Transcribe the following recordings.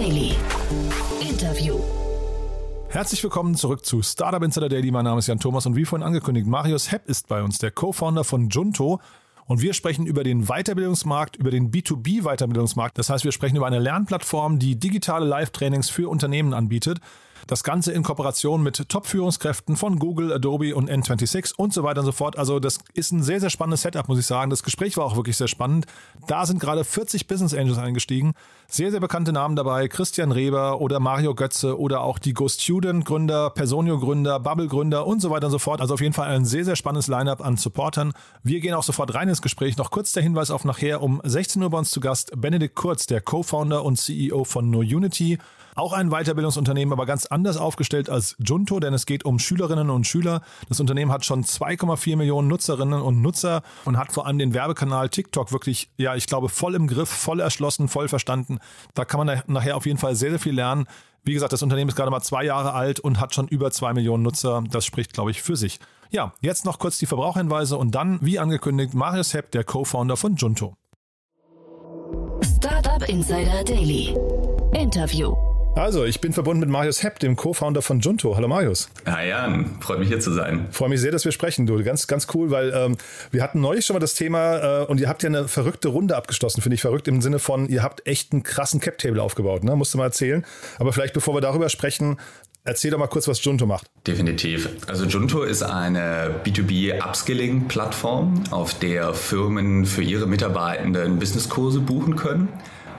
Daily. Interview. Herzlich willkommen zurück zu Startup Insider Daily. Mein Name ist Jan Thomas und wie vorhin angekündigt, Marius Hepp ist bei uns, der Co-Founder von Junto. Und wir sprechen über den Weiterbildungsmarkt, über den B2B-Weiterbildungsmarkt. Das heißt, wir sprechen über eine Lernplattform, die digitale Live-Trainings für Unternehmen anbietet. Das Ganze in Kooperation mit Top-Führungskräften von Google, Adobe und N26 und so weiter und so fort. Also das ist ein sehr, sehr spannendes Setup, muss ich sagen. Das Gespräch war auch wirklich sehr spannend. Da sind gerade 40 Business Angels eingestiegen. Sehr, sehr bekannte Namen dabei. Christian Reber oder Mario Götze oder auch die Go Student Gründer, Personio Gründer, Bubble Gründer und so weiter und so fort. Also auf jeden Fall ein sehr, sehr spannendes Lineup an Supportern. Wir gehen auch sofort rein ins Gespräch. Noch kurz der Hinweis auf nachher um 16 Uhr bei uns zu Gast Benedikt Kurz, der Co-Founder und CEO von No Unity. Auch ein Weiterbildungsunternehmen, aber ganz anders aufgestellt als Junto, denn es geht um Schülerinnen und Schüler. Das Unternehmen hat schon 2,4 Millionen Nutzerinnen und Nutzer und hat vor allem den Werbekanal TikTok wirklich, ja, ich glaube, voll im Griff, voll erschlossen, voll verstanden. Da kann man nachher auf jeden Fall sehr, sehr viel lernen. Wie gesagt, das Unternehmen ist gerade mal zwei Jahre alt und hat schon über zwei Millionen Nutzer. Das spricht, glaube ich, für sich. Ja, jetzt noch kurz die Verbraucherhinweise und dann, wie angekündigt, Marius Hepp, der Co-Founder von Junto. Startup Insider Daily. Interview. Also, ich bin verbunden mit Marius Hepp, dem Co-Founder von Junto. Hallo Marius. Hi Jan, freut mich hier zu sein. Freue mich sehr, dass wir sprechen, du. Ganz, ganz cool, weil ähm, wir hatten neulich schon mal das Thema äh, und ihr habt ja eine verrückte Runde abgeschlossen, finde ich verrückt im Sinne von, ihr habt echt einen krassen Cap-Table aufgebaut, ne? Musst du mal erzählen. Aber vielleicht bevor wir darüber sprechen, Erzähl doch mal kurz, was Junto macht. Definitiv. Also Junto ist eine B2B-Upskilling-Plattform, auf der Firmen für ihre Mitarbeitenden Businesskurse buchen können.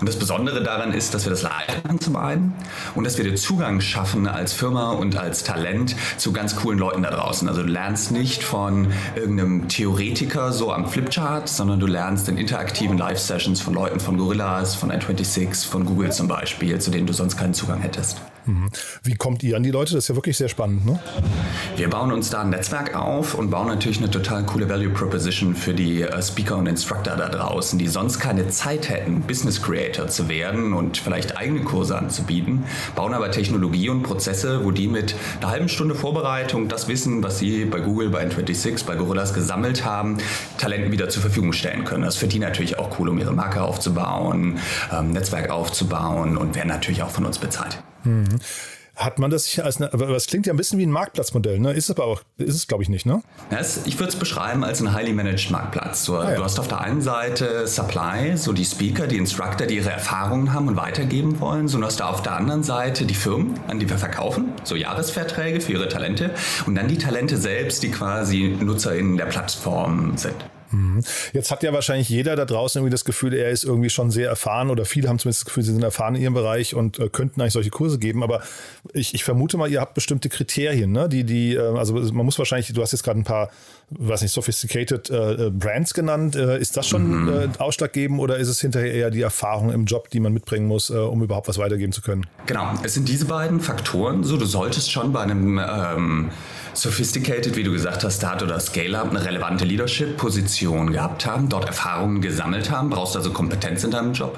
Und das Besondere daran ist, dass wir das live machen zum einen und dass wir den Zugang schaffen als Firma und als Talent zu ganz coolen Leuten da draußen. Also du lernst nicht von irgendeinem Theoretiker so am Flipchart, sondern du lernst in interaktiven Live-Sessions von Leuten von Gorillas, von N26, von Google zum Beispiel, zu denen du sonst keinen Zugang hättest. Mhm. Wie kommt ihr an die Leute? Das ist ja wirklich sehr spannend, ne? Wir bauen uns da ein Netzwerk auf und bauen natürlich eine total coole Value Proposition für die äh, Speaker und Instructor da draußen, die sonst keine Zeit hätten, Business Creator zu werden und vielleicht eigene Kurse anzubieten, bauen aber Technologie und Prozesse, wo die mit einer halben Stunde Vorbereitung das Wissen, was sie bei Google, bei N26, bei Gorillas gesammelt haben, Talenten wieder zur Verfügung stellen können. Das ist für die natürlich auch cool, um ihre Marke aufzubauen, ähm, Netzwerk aufzubauen und werden natürlich auch von uns bezahlt. Mhm. Hat man das als eine, aber das klingt ja ein bisschen wie ein Marktplatzmodell, ne? Ist es aber auch, ist es glaube ich nicht, ne? Es, ich würde es beschreiben als einen highly managed Marktplatz. So, ah, ja. Du hast auf der einen Seite Supply, so die Speaker, die Instructor, die ihre Erfahrungen haben und weitergeben wollen. So, du hast da auf der anderen Seite die Firmen, an die wir verkaufen, so Jahresverträge für ihre Talente. Und dann die Talente selbst, die quasi NutzerInnen der Plattform sind. Mhm. Jetzt hat ja wahrscheinlich jeder da draußen irgendwie das Gefühl, er ist irgendwie schon sehr erfahren oder viele haben zumindest das Gefühl, sie sind erfahren in ihrem Bereich und äh, könnten eigentlich solche Kurse geben. Aber ich, ich vermute mal, ihr habt bestimmte Kriterien, ne? Die, die, äh, also man muss wahrscheinlich, du hast jetzt gerade ein paar, was nicht, sophisticated äh, äh Brands genannt. Äh, ist das schon mhm. Äh, ausschlaggebend oder ist es hinterher eher die Erfahrung im Job, die man mitbringen muss, um überhaupt was weitergeben zu können? Genau, es sind diese beiden Faktoren. So, du solltest schon bei einem ähm, Sophisticated, wie du gesagt hast, Start oder Scale-Up eine relevante Leadership-Position gehabt haben, dort Erfahrungen gesammelt haben, brauchst also Kompetenz in deinem Job.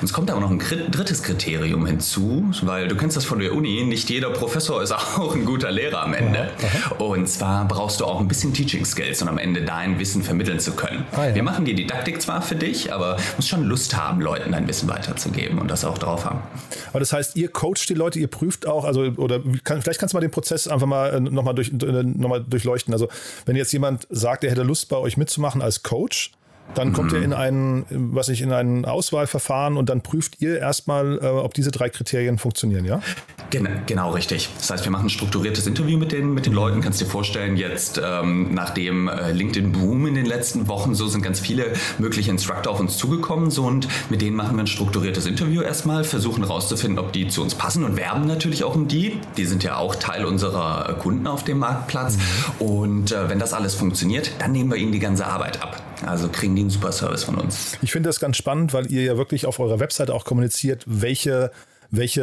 Und es kommt aber noch ein drittes Kriterium hinzu, weil du kennst das von der Uni, nicht jeder Professor ist auch ein guter Lehrer am Ende. Und zwar brauchst du auch ein bisschen Teaching Skills, um am Ende dein Wissen vermitteln zu können. Ah, ja. Wir machen die Didaktik zwar für dich, aber du musst schon Lust haben, Leuten dein Wissen weiterzugeben und das auch drauf haben. Aber das heißt, ihr coacht die Leute, ihr prüft auch, also oder kann, vielleicht kannst du mal den Prozess einfach mal äh, nochmal durch, äh, noch durchleuchten. Also wenn jetzt jemand sagt, er hätte Lust bei euch mitzumachen als Coach, dann mhm. kommt ihr in ein, was ich, in ein Auswahlverfahren und dann prüft ihr erstmal, äh, ob diese drei Kriterien funktionieren, ja? Genau, genau, richtig. Das heißt, wir machen ein strukturiertes Interview mit den, mit den Leuten. Kannst dir vorstellen, jetzt ähm, nach dem äh, LinkedIn-Boom in den letzten Wochen, so sind ganz viele mögliche Instructor auf uns zugekommen. So, und mit denen machen wir ein strukturiertes Interview erstmal, versuchen herauszufinden, ob die zu uns passen und werben natürlich auch um die. Die sind ja auch Teil unserer Kunden auf dem Marktplatz. Mhm. Und äh, wenn das alles funktioniert, dann nehmen wir ihnen die ganze Arbeit ab. Also kriegen die einen super Service von uns. Ich finde das ganz spannend, weil ihr ja wirklich auf eurer Webseite auch kommuniziert, welche welche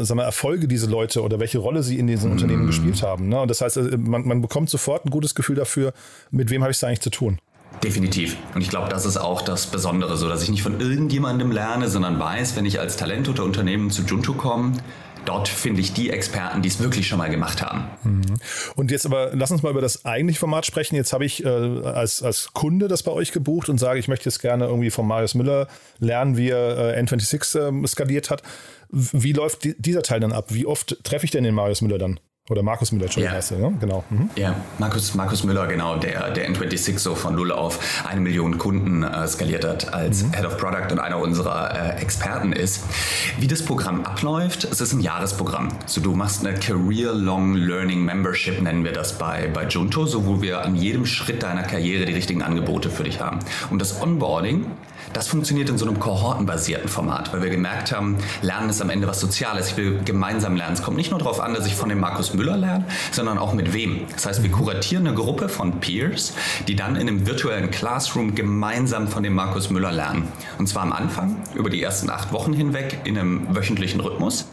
äh, sagen wir, Erfolge diese Leute oder welche Rolle sie in diesen mm. Unternehmen gespielt haben. Ne? Und das heißt, äh, man, man bekommt sofort ein gutes Gefühl dafür, mit wem habe ich es eigentlich zu tun. Definitiv. Und ich glaube, das ist auch das Besondere, so dass ich nicht von irgendjemandem lerne, sondern weiß, wenn ich als Talent oder Unternehmen zu Junto komme, dort finde ich die Experten, die es wirklich schon mal gemacht haben. Mhm. Und jetzt aber, lass uns mal über das eigentliche Format sprechen. Jetzt habe ich äh, als, als Kunde das bei euch gebucht und sage, ich möchte jetzt gerne irgendwie von Marius Müller lernen, wie er äh, N26 äh, skaliert hat. Wie läuft dieser Teil dann ab? Wie oft treffe ich denn den Marius Müller dann? Oder Markus Müller, Entschuldigung, ja. er, ne? genau. Mhm. Ja, Markus, Markus Müller, genau, der, der N26 so von null auf eine Million Kunden äh, skaliert hat als mhm. Head of Product und einer unserer äh, Experten ist. Wie das Programm abläuft, es ist ein Jahresprogramm. So, du machst eine Career-Long Learning Membership, nennen wir das bei, bei Junto, so wo wir an jedem Schritt deiner Karriere die richtigen Angebote für dich haben. Und das Onboarding das funktioniert in so einem kohortenbasierten Format, weil wir gemerkt haben, Lernen ist am Ende was Soziales. Ich will gemeinsam lernen. Es kommt nicht nur darauf an, dass ich von dem Markus Müller lerne, sondern auch mit wem. Das heißt, wir kuratieren eine Gruppe von Peers, die dann in einem virtuellen Classroom gemeinsam von dem Markus Müller lernen. Und zwar am Anfang, über die ersten acht Wochen hinweg, in einem wöchentlichen Rhythmus.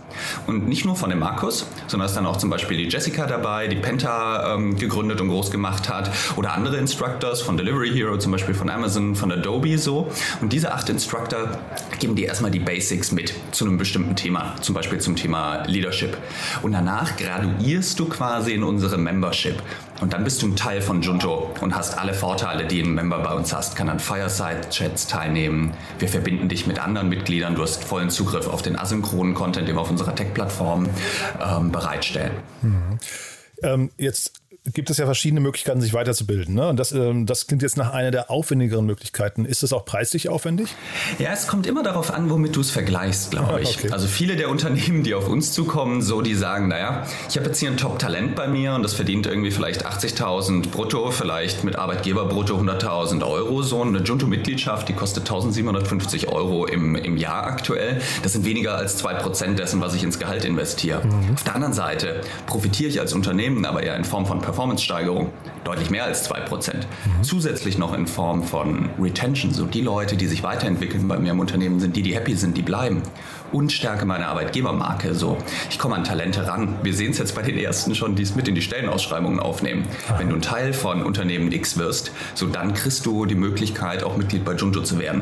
Und nicht nur von dem Markus, sondern ist dann auch zum Beispiel die Jessica dabei, die Penta ähm, gegründet und groß gemacht hat, oder andere Instructors von Delivery Hero, zum Beispiel von Amazon, von Adobe so. Und diese acht Instructor geben dir erstmal die Basics mit zu einem bestimmten Thema, zum Beispiel zum Thema Leadership. Und danach graduierst du quasi in unsere Membership. Und dann bist du ein Teil von Junto und hast alle Vorteile, die ein Member bei uns hast. Kann an Fireside-Chats teilnehmen. Wir verbinden dich mit anderen Mitgliedern. Du hast vollen Zugriff auf den asynchronen Content, den wir auf unserer Tech-Plattform ähm, bereitstellen. Mhm. Ähm, jetzt gibt es ja verschiedene Möglichkeiten, sich weiterzubilden. Ne? Und das, ähm, das klingt jetzt nach einer der aufwendigeren Möglichkeiten. Ist das auch preislich aufwendig? Ja, es kommt immer darauf an, womit du es vergleichst, glaube ich. Okay. Also viele der Unternehmen, die auf uns zukommen, so die sagen, naja, ich habe jetzt hier ein Top-Talent bei mir und das verdient irgendwie vielleicht 80.000 brutto, vielleicht mit Arbeitgeber brutto 100.000 Euro. So eine Junto-Mitgliedschaft, die kostet 1.750 Euro im, im Jahr aktuell. Das sind weniger als 2% dessen, was ich ins Gehalt investiere. Mhm. Auf der anderen Seite profitiere ich als Unternehmen aber eher in Form von Performance-Steigerung, deutlich mehr als 2%. Mhm. Zusätzlich noch in Form von Retention, so die Leute, die sich weiterentwickeln bei mir im Unternehmen, sind die, die happy sind, die bleiben. Und stärke meiner Arbeitgebermarke. So, ich komme an Talente ran. Wir sehen es jetzt bei den ersten schon, die es mit in die Stellenausschreibungen aufnehmen. Wenn du ein Teil von Unternehmen X wirst, so dann kriegst du die Möglichkeit, auch Mitglied bei Junjo zu werden.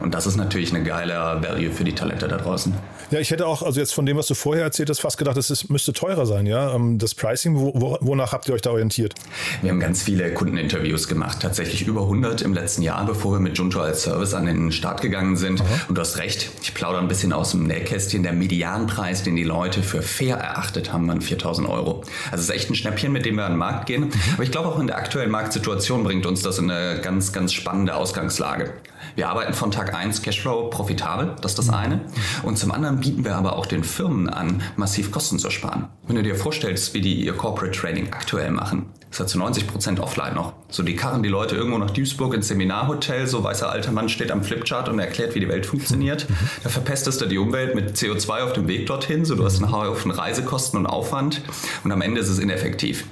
Und das ist natürlich eine geile Value für die Talente da draußen. Ja, ich hätte auch, also jetzt von dem, was du vorher erzählt hast, fast gedacht, es müsste teurer sein, ja. Ähm, das Pricing, wo, wonach habt ihr euch da orientiert? Wir haben ganz viele Kundeninterviews gemacht, tatsächlich über 100 im letzten Jahr, bevor wir mit Junto als Service an den Start gegangen sind. Aha. Und du hast recht, ich plaudere ein bisschen aus dem Nähkästchen. Der Medianpreis, den die Leute für fair erachtet haben, waren 4000 Euro. Also es ist echt ein Schnäppchen, mit dem wir an den Markt gehen. Mhm. Aber ich glaube auch in der aktuellen Marktsituation bringt uns das in eine ganz, ganz spannende Ausgangslage. Wir arbeiten von Tag 1 Cashflow profitabel, das ist das eine. Und zum anderen bieten wir aber auch den Firmen an, massiv Kosten zu sparen. Wenn du dir vorstellst, wie die ihr Corporate Training aktuell machen, ist ja zu 90 Prozent offline noch. So, die karren die Leute irgendwo nach Duisburg ins Seminarhotel, so weißer alter Mann steht am Flipchart und erklärt, wie die Welt funktioniert. Da verpestest du die Umwelt mit CO2 auf dem Weg dorthin, so du hast einen Haufen Reisekosten und Aufwand und am Ende ist es ineffektiv.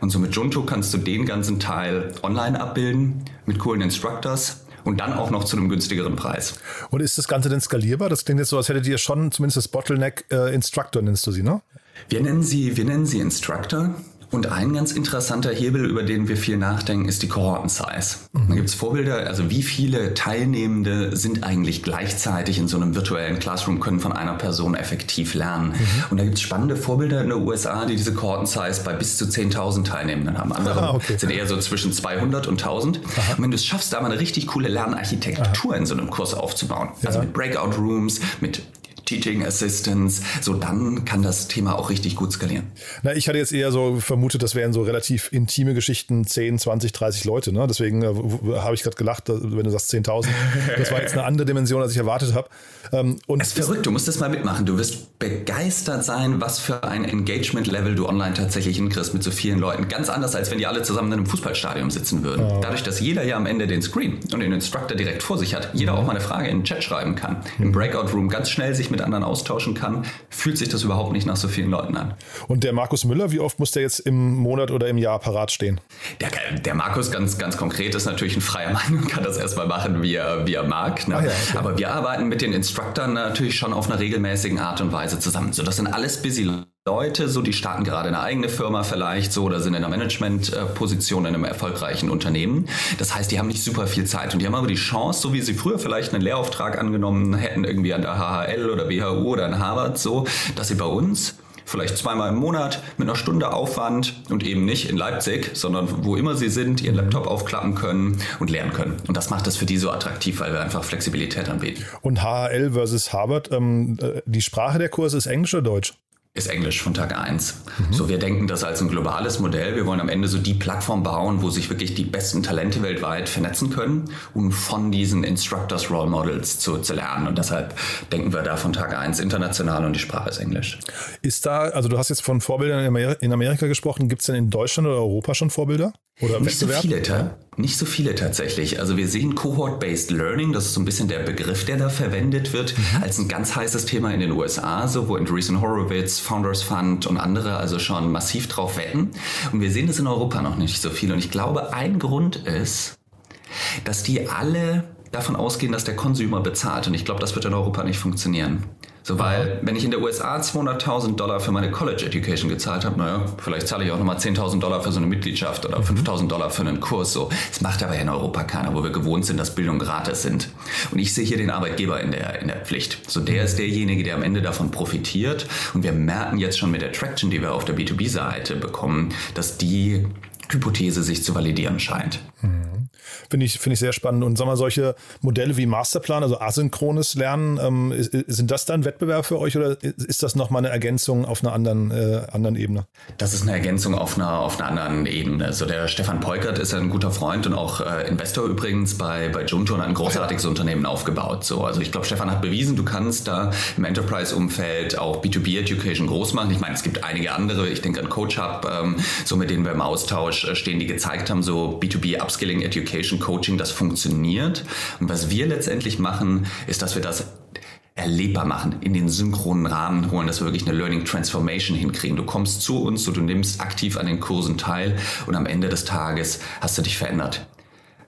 Und so mit Junto kannst du den ganzen Teil online abbilden, mit coolen Instructors und dann auch noch zu einem günstigeren Preis. Und ist das Ganze denn skalierbar? Das klingt jetzt so, als hättet ihr schon zumindest das Bottleneck äh, Instructor, nennst du sie, ne? Wir nennen sie, wir nennen sie Instructor. Und ein ganz interessanter Hebel, über den wir viel nachdenken, ist die Kohorten-Size. Mhm. Da gibt es Vorbilder, also wie viele Teilnehmende sind eigentlich gleichzeitig in so einem virtuellen Classroom, können von einer Person effektiv lernen. Mhm. Und da gibt es spannende Vorbilder in den USA, die diese Kohorten-Size bei bis zu 10.000 Teilnehmenden haben. Andere ah, okay. sind eher so zwischen 200 und 1000. Aha. Und wenn du es schaffst, da mal eine richtig coole Lernarchitektur Aha. in so einem Kurs aufzubauen, ja. also mit Breakout-Rooms, mit Teaching Assistants, so dann kann das Thema auch richtig gut skalieren. Na, ich hatte jetzt eher so vermutet, das wären so relativ intime Geschichten, 10, 20, 30 Leute. Ne? Deswegen äh, habe ich gerade gelacht, wenn du sagst 10.000. Das war jetzt eine andere Dimension, als ich erwartet habe. Ähm, und es ist verrückt, du musst das mal mitmachen. Du wirst begeistert sein, was für ein Engagement-Level du online tatsächlich hinkriegst mit so vielen Leuten. Ganz anders, als wenn die alle zusammen in einem Fußballstadion sitzen würden. Oh. Dadurch, dass jeder ja am Ende den Screen und den Instructor direkt vor sich hat, jeder mhm. auch mal eine Frage in den Chat schreiben kann, im Breakout-Room ganz schnell sich mit mit anderen austauschen kann, fühlt sich das überhaupt nicht nach so vielen Leuten an. Und der Markus Müller, wie oft muss der jetzt im Monat oder im Jahr parat stehen? Der, der Markus ganz, ganz konkret ist natürlich ein freier Mann und kann das erstmal machen, wie er, wie er mag. Ne? Ah ja, okay. Aber wir arbeiten mit den Instructoren natürlich schon auf einer regelmäßigen Art und Weise zusammen. So, das sind alles busy Leute, so die starten gerade eine eigene Firma vielleicht so oder sind in einer Managementposition in einem erfolgreichen Unternehmen. Das heißt, die haben nicht super viel Zeit und die haben aber die Chance, so wie sie früher vielleicht einen Lehrauftrag angenommen hätten, irgendwie an der HHL oder BHU oder an Harvard, so, dass sie bei uns vielleicht zweimal im Monat mit einer Stunde Aufwand und eben nicht in Leipzig, sondern wo immer sie sind, ihren Laptop aufklappen können und lernen können. Und das macht es für die so attraktiv, weil wir einfach Flexibilität anbieten. Und HHL versus Harvard, ähm, äh, die Sprache der Kurse ist Englisch oder Deutsch? Ist Englisch von Tag 1. Mhm. So, wir denken das als ein globales Modell. Wir wollen am Ende so die Plattform bauen, wo sich wirklich die besten Talente weltweit vernetzen können, um von diesen Instructors Role Models zu, zu lernen. Und deshalb denken wir da von Tag 1 international und die Sprache ist Englisch. Ist da, also du hast jetzt von Vorbildern in Amerika gesprochen, gibt es denn in Deutschland oder Europa schon Vorbilder? Oder nicht so viele, nicht so viele tatsächlich. Also wir sehen Cohort-Based Learning, das ist so ein bisschen der Begriff, der da verwendet wird, mhm. als ein ganz heißes Thema in den USA, so wo Andreessen Horowitz, Founders Fund und andere also schon massiv drauf wetten. Und wir sehen das in Europa noch nicht so viel. Und ich glaube, ein Grund ist, dass die alle davon ausgehen, dass der Consumer bezahlt. Und ich glaube, das wird in Europa nicht funktionieren. So, weil, wenn ich in der USA 200.000 Dollar für meine College Education gezahlt habe, naja, vielleicht zahle ich auch nochmal 10.000 Dollar für so eine Mitgliedschaft oder 5.000 mhm. Dollar für einen Kurs. So, das macht aber in Europa keiner, wo wir gewohnt sind, dass Bildung gratis sind. Und ich sehe hier den Arbeitgeber in der, in der Pflicht. So, der ist derjenige, der am Ende davon profitiert. Und wir merken jetzt schon mit der Traction, die wir auf der B2B-Seite bekommen, dass die Hypothese sich zu validieren scheint. Mhm. Finde ich, finde ich sehr spannend. Und sag mal, solche Modelle wie Masterplan, also asynchrones Lernen, ähm, sind das dann Wettbewerb für euch oder ist das nochmal eine Ergänzung auf einer anderen, äh, anderen Ebene? Das ist eine Ergänzung auf einer, auf einer anderen Ebene. Also der Stefan Peukert ist ein guter Freund und auch äh, Investor übrigens bei, bei Junto und ein großartiges okay. Unternehmen aufgebaut. So, also ich glaube, Stefan hat bewiesen, du kannst da im Enterprise-Umfeld auch B2B-Education groß machen. Ich meine, es gibt einige andere, ich denke an CoachHub, ähm, so mit denen wir im Austausch stehen, die gezeigt haben, so B2B-Upskilling Education Education Coaching das funktioniert. Und was wir letztendlich machen, ist, dass wir das erlebbar machen, in den synchronen Rahmen holen, dass wir wirklich eine Learning Transformation hinkriegen. Du kommst zu uns, so du nimmst aktiv an den Kursen teil und am Ende des Tages hast du dich verändert.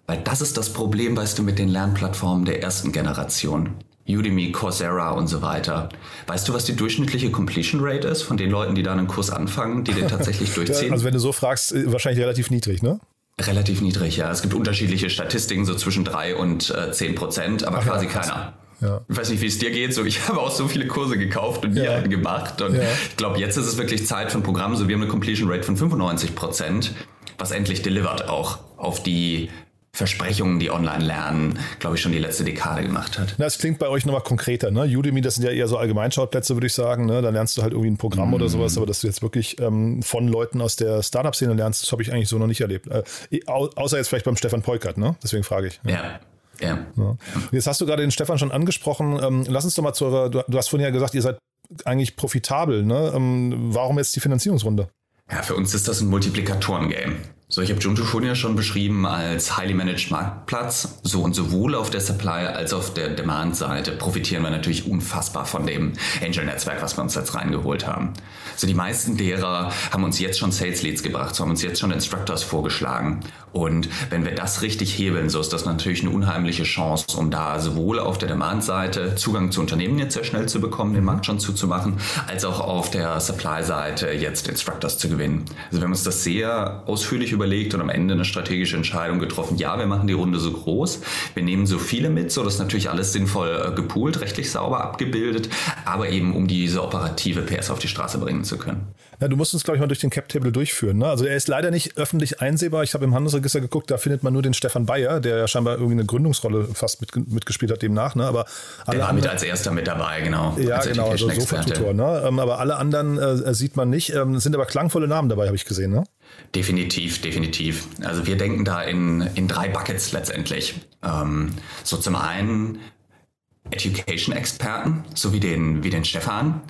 Weil das ist das Problem, weißt du, mit den Lernplattformen der ersten Generation. Udemy, Coursera und so weiter. Weißt du, was die durchschnittliche Completion Rate ist von den Leuten, die da einen Kurs anfangen, die den tatsächlich durchziehen? also wenn du so fragst, äh, wahrscheinlich relativ niedrig, ne? Relativ niedrig, ja. Es gibt unterschiedliche Statistiken, so zwischen drei und äh, zehn Prozent, aber Ach, quasi ja, keiner. Ja. Ich weiß nicht, wie es dir geht. So, ich habe auch so viele Kurse gekauft und die ja. halt gemacht. Und ja. ich glaube, jetzt ist es wirklich Zeit für ein Programm. So, wir haben eine Completion Rate von 95 Prozent, was endlich delivert auch auf die Versprechungen, die Online-Lernen, glaube ich, schon die letzte Dekade gemacht hat. Na, es klingt bei euch nochmal konkreter. Ne? Udemy, das sind ja eher so Allgemeinschauplätze, würde ich sagen. Ne? Da lernst du halt irgendwie ein Programm mm. oder sowas, aber dass du jetzt wirklich ähm, von Leuten aus der Startup-Szene lernst, das habe ich eigentlich so noch nicht erlebt. Äh, außer jetzt vielleicht beim Stefan Peukert, ne? deswegen frage ich. Ja. ja. Ja. Jetzt hast du gerade den Stefan schon angesprochen. Ähm, lass uns doch mal zu eurer, du, du hast vorhin ja gesagt, ihr seid eigentlich profitabel. Ne? Ähm, warum jetzt die Finanzierungsrunde? Ja, für uns ist das ein Multiplikatoren-Game. So, ich habe Junto schon ja schon beschrieben als highly managed Marktplatz. So und sowohl auf der Supply als auch auf der Demand-Seite profitieren wir natürlich unfassbar von dem Angel-Netzwerk, was wir uns jetzt reingeholt haben. So, die meisten derer haben uns jetzt schon Sales Leads gebracht, so haben uns jetzt schon Instructors vorgeschlagen. Und wenn wir das richtig hebeln, so ist das natürlich eine unheimliche Chance, um da sowohl auf der Demand-Seite Zugang zu Unternehmen jetzt sehr schnell zu bekommen, den Markt schon zuzumachen, als auch auf der Supply-Seite jetzt Instructors zu gewinnen. Also wir haben uns das sehr ausführlich überlegt und am Ende eine strategische Entscheidung getroffen. Ja, wir machen die Runde so groß, wir nehmen so viele mit, so dass natürlich alles sinnvoll äh, gepoolt, rechtlich sauber abgebildet, aber eben um diese operative PS auf die Straße bringen zu können. Ja, du musst uns, glaube ich, mal durch den Cap-Table durchführen. Ne? Also er ist leider nicht öffentlich einsehbar. Ich habe im Handelsregister geguckt, da findet man nur den Stefan Bayer, der ja scheinbar irgendwie eine Gründungsrolle fast mit, mitgespielt hat demnach. Ne? Aber der war mit als erster mit dabei, genau. Ja, genau, also Sofa-Tutor. Ne? Ähm, aber alle anderen äh, sieht man nicht. Ähm, es sind aber klangvolle Namen dabei, habe ich gesehen. Ne? Definitiv, definitiv. Also wir denken da in, in drei Buckets letztendlich. Ähm, so zum einen Education-Experten, so wie den, wie den Stefan.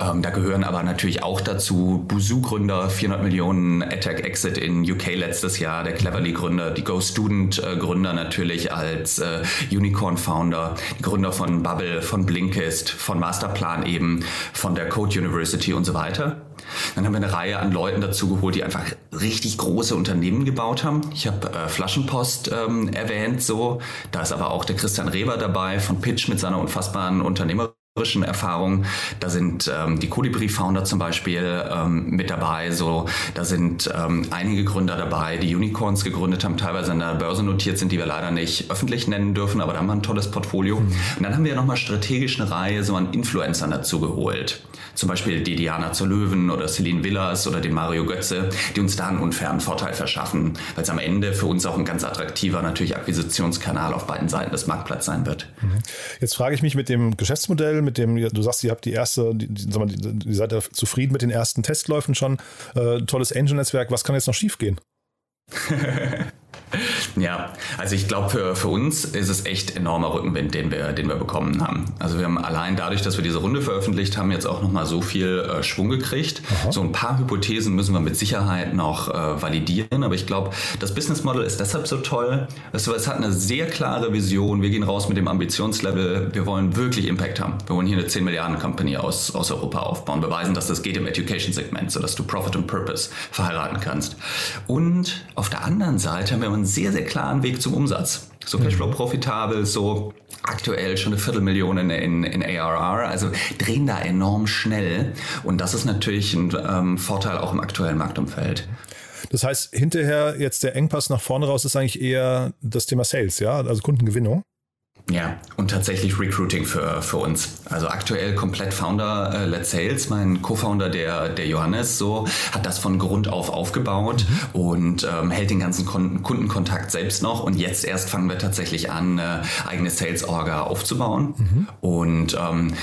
Ähm, da gehören aber natürlich auch dazu Busu-Gründer, 400 Millionen Attack-Exit in UK letztes Jahr, der Cleverly-Gründer, die Go-Student-Gründer natürlich als äh, Unicorn-Founder, die Gründer von Bubble, von Blinkist, von Masterplan eben, von der Code University und so weiter. Dann haben wir eine Reihe an Leuten dazu geholt, die einfach richtig große Unternehmen gebaut haben. Ich habe äh, Flaschenpost ähm, erwähnt, so. Da ist aber auch der Christian Reber dabei von Pitch mit seiner unfassbaren Unternehmer Erfahrungen. Da sind ähm, die Colibri-Founder zum Beispiel ähm, mit dabei. So, da sind ähm, einige Gründer dabei, die Unicorns gegründet haben, teilweise an der Börse notiert sind, die wir leider nicht öffentlich nennen dürfen, aber da haben wir ein tolles Portfolio. Mhm. Und dann haben wir nochmal strategisch eine Reihe so an Influencern dazu geholt. Zum Beispiel die Diana zur Löwen oder Celine Villas oder den Mario Götze, die uns da einen unfairen Vorteil verschaffen, weil es am Ende für uns auch ein ganz attraktiver natürlich Akquisitionskanal auf beiden Seiten des Marktplatzes sein wird. Mhm. Jetzt frage ich mich mit dem Geschäftsmodell, mit dem, du sagst, ihr habt die erste, die, die, ihr seid zufrieden mit den ersten Testläufen schon, äh, tolles Angel-Netzwerk, was kann jetzt noch schiefgehen? Ja, also ich glaube, für, für uns ist es echt enormer Rückenwind, den wir, den wir bekommen haben. Also wir haben allein dadurch, dass wir diese Runde veröffentlicht haben, jetzt auch nochmal so viel äh, Schwung gekriegt. Aha. So ein paar Hypothesen müssen wir mit Sicherheit noch äh, validieren, aber ich glaube, das Business Model ist deshalb so toll. Du, es hat eine sehr klare Vision. Wir gehen raus mit dem Ambitionslevel. Wir wollen wirklich Impact haben. Wir wollen hier eine 10 Milliarden Company aus, aus Europa aufbauen, beweisen, dass das geht im Education-Segment, sodass du Profit und Purpose verheiraten kannst. Und auf der anderen Seite haben wir einen sehr, sehr klaren Weg zum Umsatz. So Cashflow mhm. profitabel, so aktuell schon eine Viertelmillion in, in, in ARR, also drehen da enorm schnell und das ist natürlich ein ähm, Vorteil auch im aktuellen Marktumfeld. Das heißt, hinterher jetzt der Engpass nach vorne raus ist eigentlich eher das Thema Sales, ja, also Kundengewinnung. Ja, und tatsächlich Recruiting für, für uns. Also aktuell komplett Founder-led Sales. Mein Co-Founder, der, der Johannes, so, hat das von Grund auf aufgebaut mhm. und ähm, hält den ganzen Kon Kundenkontakt selbst noch. Und jetzt erst fangen wir tatsächlich an, äh, eigene Sales-Orga aufzubauen. Mhm. Und ähm,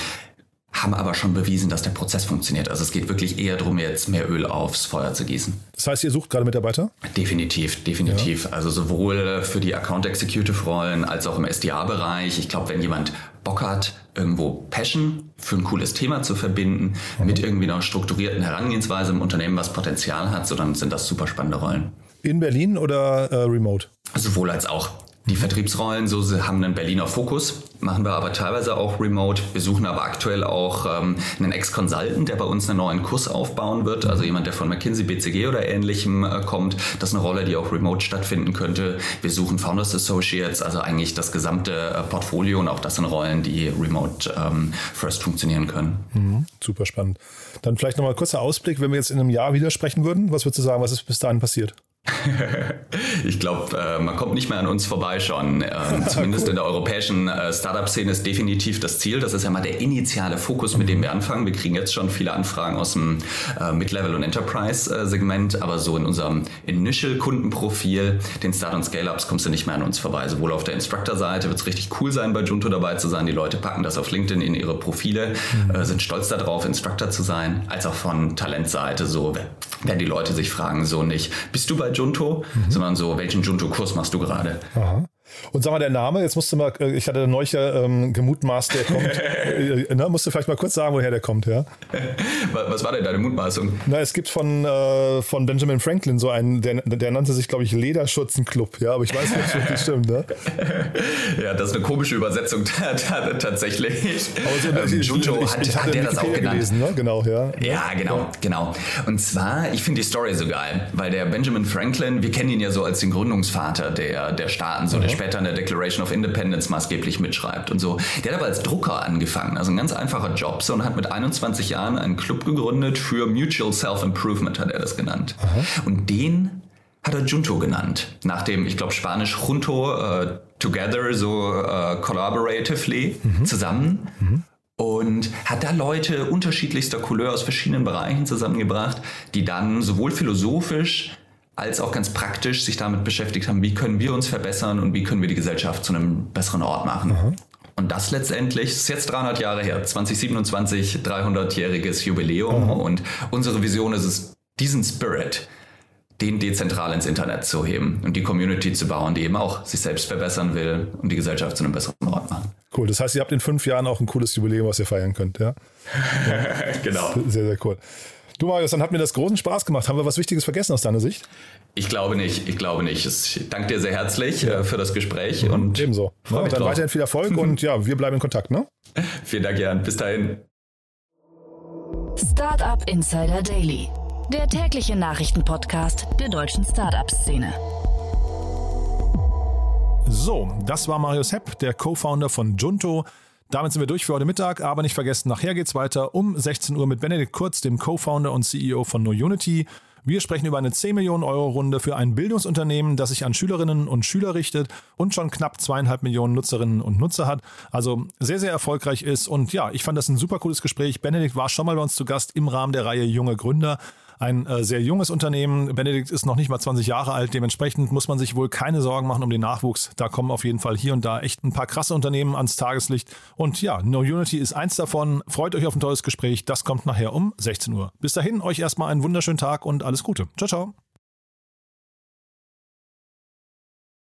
haben aber schon bewiesen, dass der Prozess funktioniert. Also es geht wirklich eher darum, jetzt mehr Öl aufs Feuer zu gießen. Das heißt, ihr sucht gerade Mitarbeiter? Definitiv, definitiv. Ja. Also sowohl für die Account Executive Rollen als auch im SDA-Bereich. Ich glaube, wenn jemand Bock hat, irgendwo Passion für ein cooles Thema zu verbinden, mhm. mit irgendwie einer strukturierten Herangehensweise im Unternehmen, was Potenzial hat, so dann sind das super spannende Rollen. In Berlin oder äh, remote? Sowohl als auch. Die Vertriebsrollen so sie haben einen Berliner Fokus, machen wir aber teilweise auch remote. Wir suchen aber aktuell auch ähm, einen Ex-Consultant, der bei uns einen neuen Kurs aufbauen wird. Also jemand, der von McKinsey, BCG oder ähnlichem äh, kommt. Das ist eine Rolle, die auch remote stattfinden könnte. Wir suchen Founders Associates, also eigentlich das gesamte äh, Portfolio und auch das sind Rollen, die remote ähm, first funktionieren können. Mhm, super spannend. Dann vielleicht nochmal ein kurzer Ausblick, wenn wir jetzt in einem Jahr wieder sprechen würden. Was würdest du sagen, was ist bis dahin passiert? ich glaube, äh, man kommt nicht mehr an uns vorbei schon. Ähm, zumindest cool. in der europäischen äh, Startup-Szene ist definitiv das Ziel. Das ist ja mal der initiale Fokus, mit dem wir anfangen. Wir kriegen jetzt schon viele Anfragen aus dem äh, Mid-Level- und Enterprise-Segment, aber so in unserem Initial-Kundenprofil, den Start- und Scale-Ups, kommst du nicht mehr an uns vorbei. Sowohl auf der Instructor-Seite wird es richtig cool sein, bei Junto dabei zu sein. Die Leute packen das auf LinkedIn in ihre Profile, mhm. sind stolz darauf, Instructor zu sein, als auch von Talentseite. So werden die Leute sich fragen, so nicht, bist du bei Junto, mhm. sondern so, welchen Junto-Kurs machst du gerade? Aha. Und sag mal, der Name, jetzt musst du mal, äh, ich hatte neulich ähm, gemutmaßt, der kommt. äh, ne, musst du vielleicht mal kurz sagen, woher der kommt, ja? Was war denn deine Mutmaßung? Na, es gibt von, äh, von Benjamin Franklin so einen, der, der nannte sich, glaube ich, Lederschutzenclub, ja, aber ich weiß nicht, ob das wirklich stimmt, ne? ja, das ist eine komische Übersetzung tatsächlich. Aber so, ähm, Junto ich, hat, ich hat der das auch genannt. Gelesen, ne? Genau, ja. Ja, genau, ja. genau. Und zwar, ich finde die Story so geil, weil der Benjamin Franklin, wir kennen ihn ja so als den Gründungsvater der, der Staaten, so mhm. der später in der Declaration of Independence maßgeblich mitschreibt und so. Der hat aber als Drucker angefangen, also ein ganz einfacher Job, so und hat mit 21 Jahren einen Club gegründet für Mutual Self-Improvement, hat er das genannt. Aha. Und den hat er Junto genannt, nach dem, ich glaube, Spanisch Junto, uh, together, so uh, collaboratively, mhm. zusammen. Mhm und hat da Leute unterschiedlichster Couleur aus verschiedenen Bereichen zusammengebracht, die dann sowohl philosophisch als auch ganz praktisch sich damit beschäftigt haben, wie können wir uns verbessern und wie können wir die Gesellschaft zu einem besseren Ort machen. Mhm. Und das letztendlich ist jetzt 300 Jahre her, 2027, 300-jähriges Jubiläum. Mhm. Und unsere Vision ist es, diesen Spirit, den dezentral ins Internet zu heben und die Community zu bauen, die eben auch sich selbst verbessern will und die Gesellschaft zu einem besseren Ort machen. Cool. Das heißt, ihr habt in fünf Jahren auch ein cooles Jubiläum, was ihr feiern könnt, ja? ja. genau. Sehr, sehr cool. Du, Marius, dann hat mir das großen Spaß gemacht. Haben wir was Wichtiges vergessen aus deiner Sicht? Ich glaube nicht, ich glaube nicht. Ich danke dir sehr herzlich ja. Äh, für das Gespräch mhm, und ebenso. Ja, dann drauf. weiterhin viel Erfolg und ja, wir bleiben in Kontakt, ne? Vielen Dank, Jan. Bis dahin. Startup Insider Daily, der tägliche Nachrichtenpodcast der deutschen Startup-Szene. So, das war Marius Hepp, der Co-Founder von Junto. Damit sind wir durch für heute Mittag, aber nicht vergessen, nachher geht's weiter um 16 Uhr mit Benedikt Kurz, dem Co-Founder und CEO von NoUnity. Wir sprechen über eine 10 Millionen Euro Runde für ein Bildungsunternehmen, das sich an Schülerinnen und Schüler richtet und schon knapp zweieinhalb Millionen Nutzerinnen und Nutzer hat. Also sehr, sehr erfolgreich ist. Und ja, ich fand das ein super cooles Gespräch. Benedikt war schon mal bei uns zu Gast im Rahmen der Reihe Junge Gründer ein äh, sehr junges Unternehmen. Benedikt ist noch nicht mal 20 Jahre alt. Dementsprechend muss man sich wohl keine Sorgen machen um den Nachwuchs. Da kommen auf jeden Fall hier und da echt ein paar krasse Unternehmen ans Tageslicht. Und ja, No Unity ist eins davon. Freut euch auf ein tolles Gespräch. Das kommt nachher um 16 Uhr. Bis dahin, euch erstmal einen wunderschönen Tag und alles Gute. Ciao, ciao.